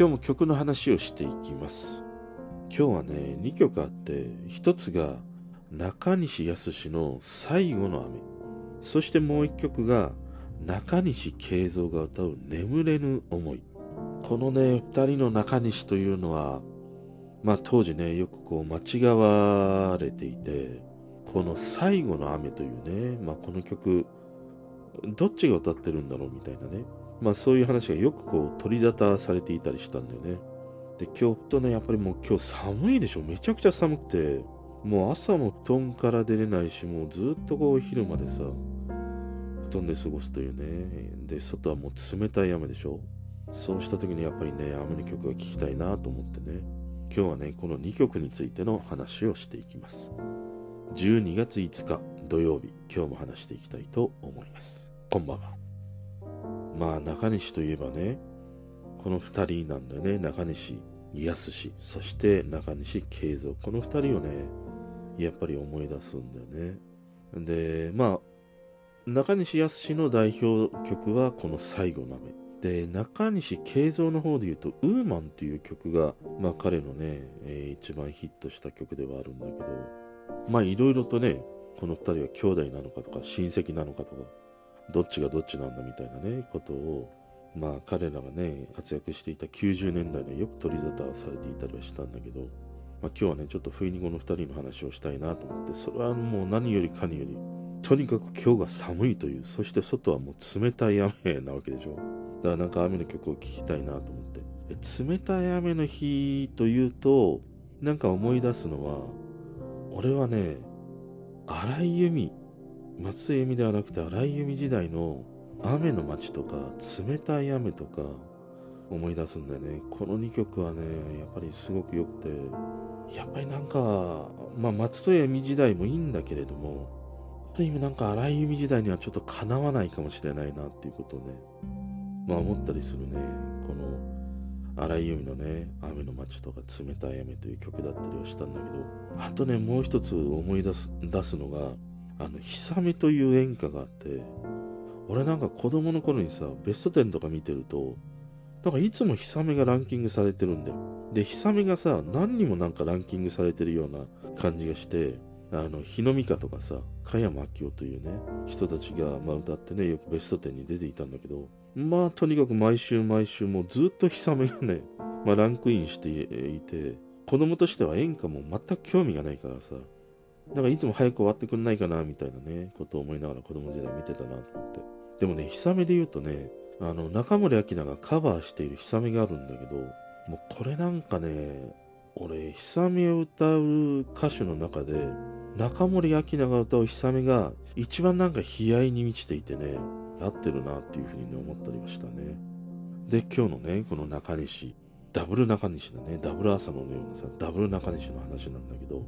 今日も曲の話をしていきます。今日はね2曲あって1つが中西康の最後の雨。そしてもう1曲が中西慶三が歌う眠れぬ思い。このね2人の中西というのはまあ当時ねよくこう間違われていてこの最後の雨というねまあこの曲どっちが歌ってるんだろうみたいなね。まあそういう話がよくこう取り沙汰されていたりしたんだよね。で、今日とね、やっぱりもう今日寒いでしょ。めちゃくちゃ寒くて、もう朝も布団から出れないし、もうずっとこう昼までさ、布団で過ごすというね。で、外はもう冷たい雨でしょ。そうした時にやっぱりね、雨の曲が聴きたいなと思ってね。今日はね、この2曲についての話をしていきます。12月5日土曜日、今日も話していきたいと思います。こんばんは。まあ中西といえばね、この2人なんだよね。中西康そして中西慶三。この2人をね、やっぱり思い出すんだよね。で、まあ、中西康の代表曲はこの最後の雨。で、中西慶三の方で言うと、ウーマンという曲が、まあ彼のね、えー、一番ヒットした曲ではあるんだけど、まあいろいろとね、この2人は兄弟なのかとか親戚なのかとか、どっちがどっちなんだみたいなね、ことを、まあ彼らがね、活躍していた90年代によく取り沙汰されていたりはしたんだけど、まあ今日はね、ちょっと冬にこの2人の話をしたいなと思って、それはもう何よりかにより、とにかく今日が寒いという、そして外はもう冷たい雨なわけでしょ。だからなんか雨の曲を聴きたいなと思って。冷たい雨の日というと、なんか思い出すのは、俺はね、荒井由実松江由美ではなくて荒井由実時代の雨の街とか冷たい雨とか思い出すんだよね。この2曲はねやっぱりすごく良くて。やっぱりなんかまあ松任谷由実時代もいいんだけれどもある意味なんか荒井由実時代にはちょっとかなわないかもしれないなっていうことをねまあ思ったりするね。この荒井由実のね「雨の街」とか「冷たい雨」という曲だったりはしたんだけどあとねもう一つ思い出す出すのがあの、ひさみという演歌があって、俺なんか子供の頃にさ、ベスト10とか見てると、なんかいつもひさみがランキングされてるんだよ。で、ひさみがさ、何にもなんかランキングされてるような感じがして、あの、日野美香とかさ、加山明夫というね、人たちが、まあ、歌ってね、よくベスト10に出ていたんだけど、まあ、とにかく毎週毎週もうずっとひさみがね、まあ、ランクインしていて、子供としては演歌も全く興味がないからさ、だかいつも早く終わってくんないかな、みたいなね、ことを思いながら子供時代見てたなと思って。でもね、ヒサメで言うとね、あの、中森明菜がカバーしているヒサメがあるんだけど、もうこれなんかね、俺、ヒサメを歌う歌手の中で、中森明菜が歌うヒサメが一番なんか悲哀に満ちていてね、合ってるなっていうふうにね、思ったりましたね。で、今日のね、この中西、ダブル中西だね、ダブル朝のようなさ、ダブル中西の話なんだけど、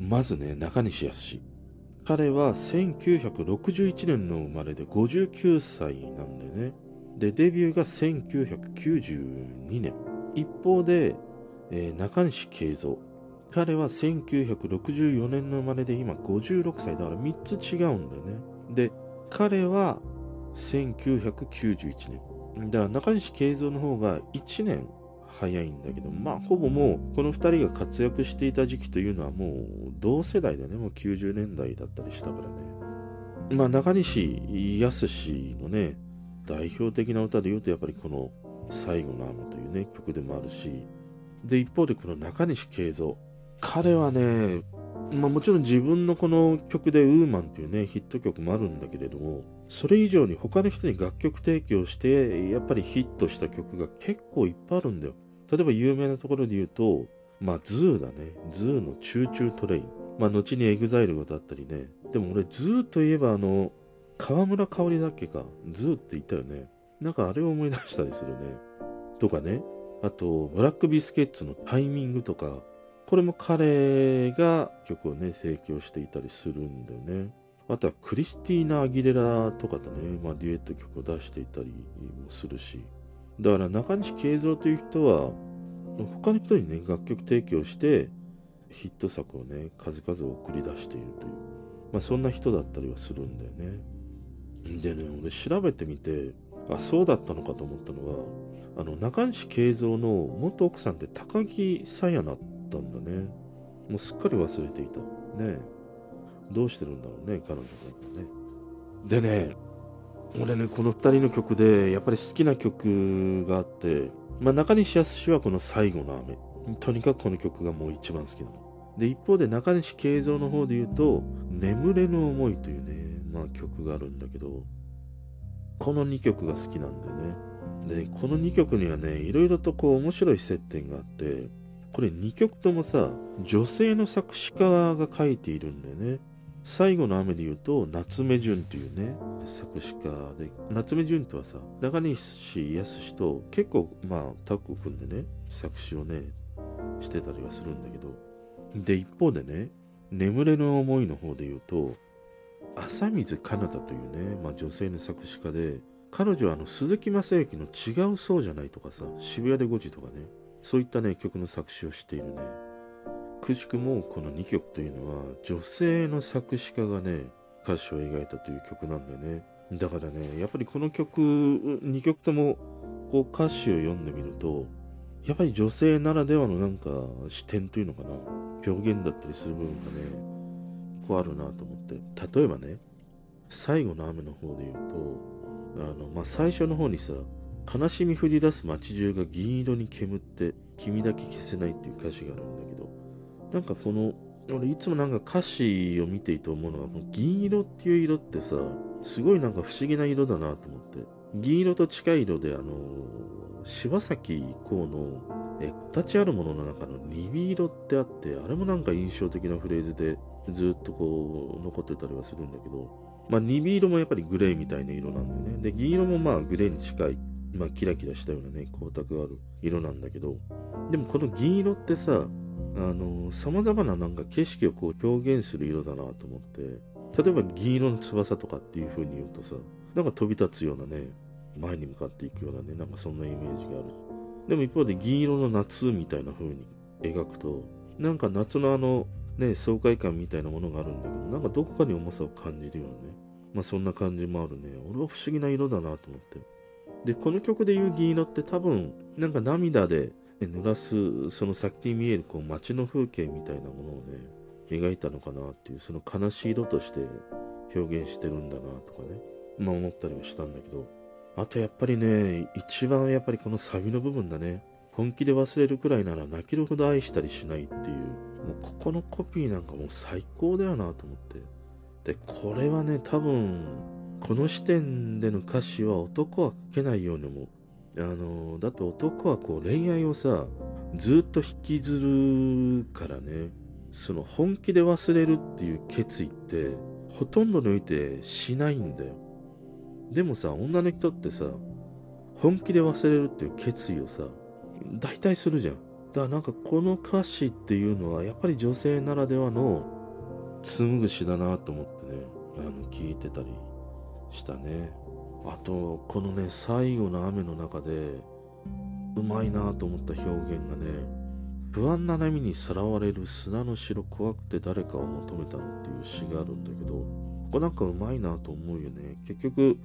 まずね、中西康。彼は1961年の生まれで59歳なんだよね。で、デビューが1992年。一方で、えー、中西慶三。彼は1964年の生まれで今56歳だから3つ違うんだよね。で、彼は1991年。だから中西慶三の方が1年早いんだけど、まあ、ほぼもう、この2人が活躍していた時期というのはもう、同世代でね、もう90年代だったりしたからね。まあ、中西康のね、代表的な歌で言うと、やっぱりこの、最後の雨というね、曲でもあるし、で、一方でこの中西圭三。彼はね、まあもちろん自分のこの曲で Woman っていうね、ヒット曲もあるんだけれども、それ以上に他の人に楽曲提供して、やっぱりヒットした曲が結構いっぱいあるんだよ。例えば有名なところで言うと、まあ、 ZOO だね。 ZOO の Choo Choo TRAIN。まあ、後に EXILE が歌ったりね。でも俺、 ZOO といえばあの、川村かおりだっけか。 ZOO って言ったよね。なんかあれを思い出したりするね。とかね。あと、ブラックビスケッツのタイミングとか、これも彼が曲をね、提供していたりするんだよね。あとはクリスティーナ・アギレラとかとね、まあ、デュエット曲を出していたりもするし。だから中西圭三という人は、他の人にね、楽曲提供して、ヒット作をね、数々送り出しているという、まあそんな人だったりはするんだよね。でね、俺調べてみて、あそうだったのかと思ったのはあの中西慶三の元奥さんって高木さやなったんだね。もうすっかり忘れていた。ねどうしてるんだろうね彼女がね。でね俺ねこの2人の曲でやっぱり好きな曲があってまあ中西康はこの最後の雨。とにかくこの曲がもう一番好きなの。で一方で中西慶三の方で言うと「眠れぬ思い」というねまあ曲があるんだけどこの2曲が好きなんだよね。で、この2曲にはね、いろいろとこう面白い接点があって、これ2曲ともさ、女性の作詞家が書いているんだよね。最後の雨で言うと、夏目淳というね、作詞家で、夏目淳とはさ、中西康と結構、まあ、タッグを組んでね、作詞をね、してたりはするんだけど、で、一方でね、眠れぬ思いの方で言うと、浅水かなたというね、まあ、女性の作詞家で、彼女はあの鈴木雅之の違うそうじゃないとかさ、渋谷で5時とかね、そういったね、曲の作詞をしているね。くしくもこの2曲というのは、女性の作詞家がね、歌詞を描いたという曲なんだよね。だからね、やっぱりこの曲、2曲ともこう歌詞を読んでみると、やっぱり女性ならではのなんか視点というのかな、表現だったりする部分がね、構あるなと思って例えばね最後の雨の方で言うとあの、まあ、最初の方にさ悲しみ降り出す街中が銀色に煙って君だけ消せないっていう歌詞があるんだけどなんかこの俺いつもなんか歌詞を見ていて思うのはこの銀色っていう色ってさすごいなんか不思議な色だなと思って銀色と近い色であの柴咲コウのえ形あるものの中の鈍色ってあってあれもなんか印象的なフレーズでずっとこう残ってたりはするんだけど、まあ、鈍色もやっぱりグレーみたいな色なんだよね。で、銀色もまあグレーに近い、まあ、キラキラしたようなね、光沢がある色なんだけど、でもこの銀色ってさ、あの、様々ななんか景色をこう表現する色だなと思って、例えば銀色の翼とかっていう風に言うとさ、なんか飛び立つようなね、前に向かっていくようなね、なんかそんなイメージがある。でも一方で銀色の夏みたいな風に描くと、なんか夏のあのね、爽快感みたいなものがあるんだけど、なんかどこかに重さを感じるようなね。まあそんな感じもあるね。俺は不思議な色だなと思って。で、この曲で言う銀色って多分、なんか涙で濡らす、その先に見えるこう街の風景みたいなものをね、描いたのかなっていう、その悲しい色として表現してるんだなとかね、まあ思ったりはしたんだけど、あとやっぱりね、一番やっぱりこのサビの部分だね。本気で忘れるくらいなら泣けるほど愛したりしないっていう、もうここのコピーなんかもう最高だよなと思って。で、これはね、多分、この視点での歌詞は男は書けないように思う。あの、だって男はこう恋愛をさ、ずっと引きずるからね、その本気で忘れるっていう決意って、ほとんどにおいてしないんだよ。でもさ、女の人ってさ、本気で忘れるっていう決意をさ、大体するじゃん。だからなんかこの歌詞っていうのはやっぱり女性ならではの紡ぐ詩だなと思ってね、あの聞いてたりしたね。あと、このね、最後の雨の中で、うまいなと思った表現がね、不安な波にさらわれる砂の城怖くて誰かを求めたのっていう詩があるんだけど、ここなんかうまいなと思うよね。結局、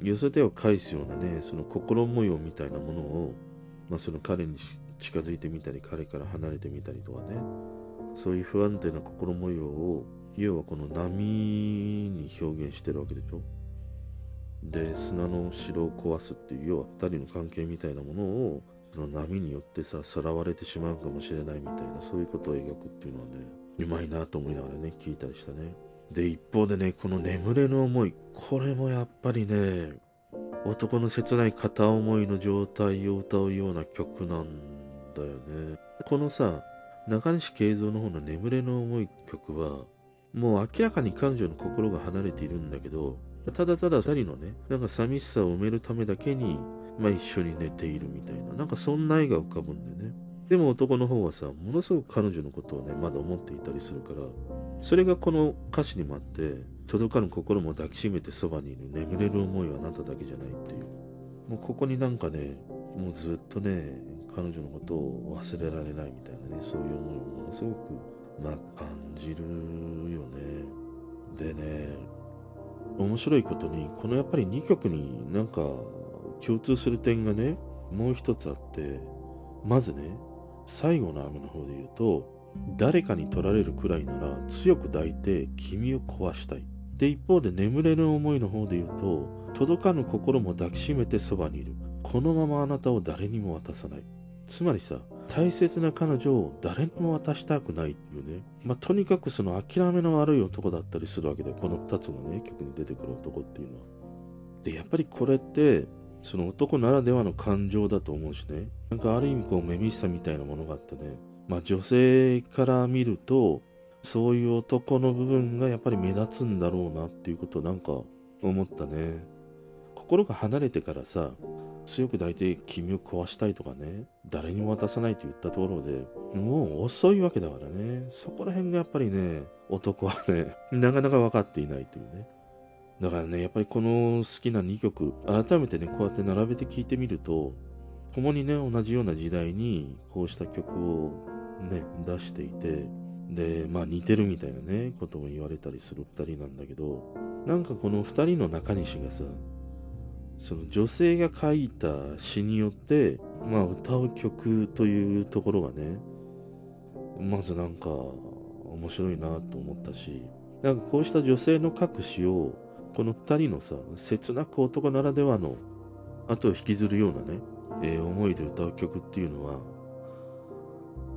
寄せ手を返すようなね、その心模様みたいなものを、まあ、その彼に近づいてみたり彼から離れてみたりとかねそういう不安定な心模様を要はこの波に表現してるわけでしょで砂の城を壊すっていう要は2人の関係みたいなものをその波によってささらわれてしまうかもしれないみたいなそういうことを描くっていうのはねうまいなと思いながらね聞いたりしたねで一方でねこの眠れぬ思いこれもやっぱりね男の切ない片思いの状態を歌うような曲なんだよね。このさ、中西慶三の方の眠れの思い曲は、もう明らかに彼女の心が離れているんだけど、ただただ二人のね、なんか寂しさを埋めるためだけに、まあ一緒に寝ているみたいな、なんかそんな絵が浮かぶんだよね。でも男の方はさ、ものすごく彼女のことをね、まだ思っていたりするから、それがこの歌詞にもあって、届かぬ心も抱きしめてそばにいる眠れる思いはあなただけじゃないっていう。もうここになんかね、もうずっとね、彼女のことを忘れられないみたいなね、そういう思いをものすごく、まあ感じるよね。でね、面白いことに、このやっぱり2曲になんか共通する点がね、もう一つあって、まずね、最後の雨の方で言うと、誰かに取られるくらいなら強く抱いて君を壊したい。で、一方で眠れる思いの方で言うと、届かぬ心も抱きしめてそばにいる。このままあなたを誰にも渡さない。つまりさ、大切な彼女を誰にも渡したくないっていうね。まあ、とにかくその諦めの悪い男だったりするわけで、この2つのね、曲に出てくる男っていうのは。で、やっぱりこれって、その男ならではの感情だと思うしね。なんかある意味こう、めみしさみたいなものがあってね。まあ女性から見ると、そういう男の部分がやっぱり目立つんだろうなっていうことをなんか思ったね。心が離れてからさ、強く抱いて君を壊したいとかね、誰にも渡さないと言ったところで、もう遅いわけだからね。そこら辺がやっぱりね、男はね、なかなか分かっていないというね。だからね、やっぱりこの好きな2曲、改めてね、こうやって並べて聴いてみると、共にね、同じような時代にこうした曲をね、出していて、で、まあ似てるみたいなね、ことも言われたりする2人なんだけど、なんかこの2人の中西がさ、その女性が書いた詩によって、まあ歌う曲というところがね、まずなんか面白いなと思ったし、なんかこうした女性の書く詩を、この二人のさ、切なく男ならではの、後を引きずるようなね、えー、思いで歌う曲っていうのは、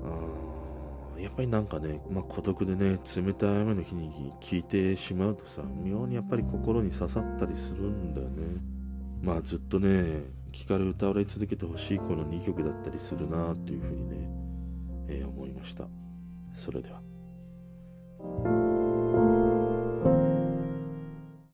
あやっぱりなんかね、まあ、孤独でね、冷たい雨の日に聴いてしまうとさ、妙にやっぱり心に刺さったりするんだよね。まあずっとね、聞かれ歌われ続けてほしいこの2曲だったりするなというふうにね、えー、思いました。それでは。